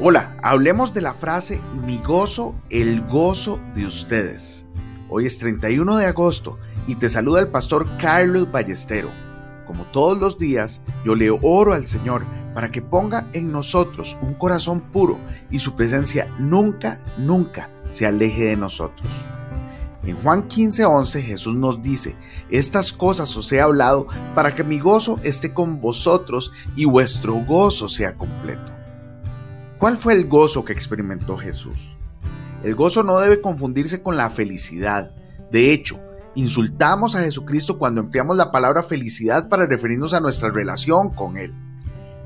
Hola, hablemos de la frase mi gozo, el gozo de ustedes. Hoy es 31 de agosto y te saluda el pastor Carlos Ballestero. Como todos los días, yo le oro al Señor para que ponga en nosotros un corazón puro y su presencia nunca, nunca se aleje de nosotros. En Juan 15:11 Jesús nos dice, estas cosas os he hablado para que mi gozo esté con vosotros y vuestro gozo sea completo. ¿Cuál fue el gozo que experimentó Jesús? El gozo no debe confundirse con la felicidad. De hecho, insultamos a Jesucristo cuando empleamos la palabra felicidad para referirnos a nuestra relación con Él.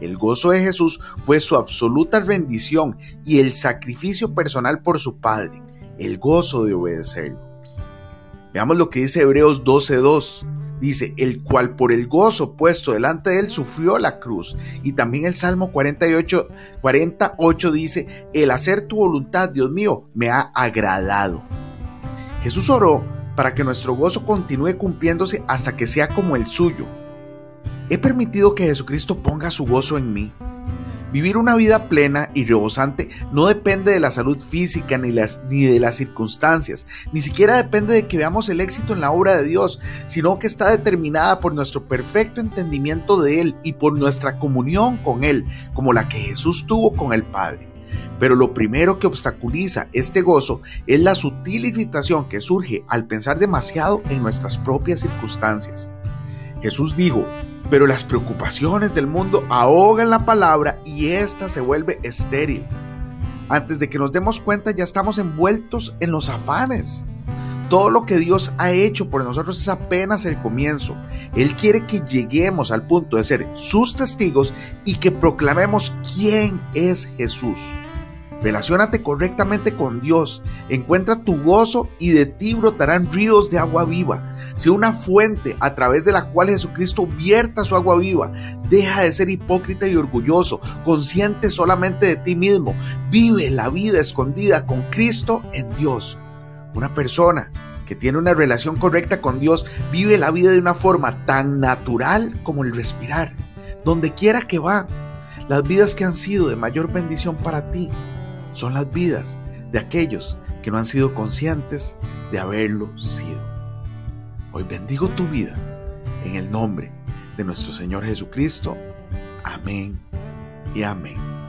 El gozo de Jesús fue su absoluta rendición y el sacrificio personal por su Padre, el gozo de obedecerlo. Veamos lo que dice Hebreos 12.2. Dice, el cual por el gozo puesto delante de él sufrió la cruz. Y también el Salmo 48, 48 dice, el hacer tu voluntad, Dios mío, me ha agradado. Jesús oró para que nuestro gozo continúe cumpliéndose hasta que sea como el suyo. He permitido que Jesucristo ponga su gozo en mí. Vivir una vida plena y rebosante no depende de la salud física ni, ni de las circunstancias, ni siquiera depende de que veamos el éxito en la obra de Dios, sino que está determinada por nuestro perfecto entendimiento de Él y por nuestra comunión con Él, como la que Jesús tuvo con el Padre. Pero lo primero que obstaculiza este gozo es la sutil irritación que surge al pensar demasiado en nuestras propias circunstancias. Jesús dijo, pero las preocupaciones del mundo ahogan la palabra y ésta se vuelve estéril. Antes de que nos demos cuenta ya estamos envueltos en los afanes. Todo lo que Dios ha hecho por nosotros es apenas el comienzo. Él quiere que lleguemos al punto de ser sus testigos y que proclamemos quién es Jesús. Relaciónate correctamente con Dios, encuentra tu gozo y de ti brotarán ríos de agua viva. Sea una fuente a través de la cual Jesucristo vierta su agua viva. Deja de ser hipócrita y orgulloso, consciente solamente de ti mismo. Vive la vida escondida con Cristo en Dios. Una persona que tiene una relación correcta con Dios vive la vida de una forma tan natural como el respirar. Donde quiera que va, las vidas que han sido de mayor bendición para ti son las vidas de aquellos que no han sido conscientes de haberlo sido. Hoy bendigo tu vida en el nombre de nuestro Señor Jesucristo. Amén y amén.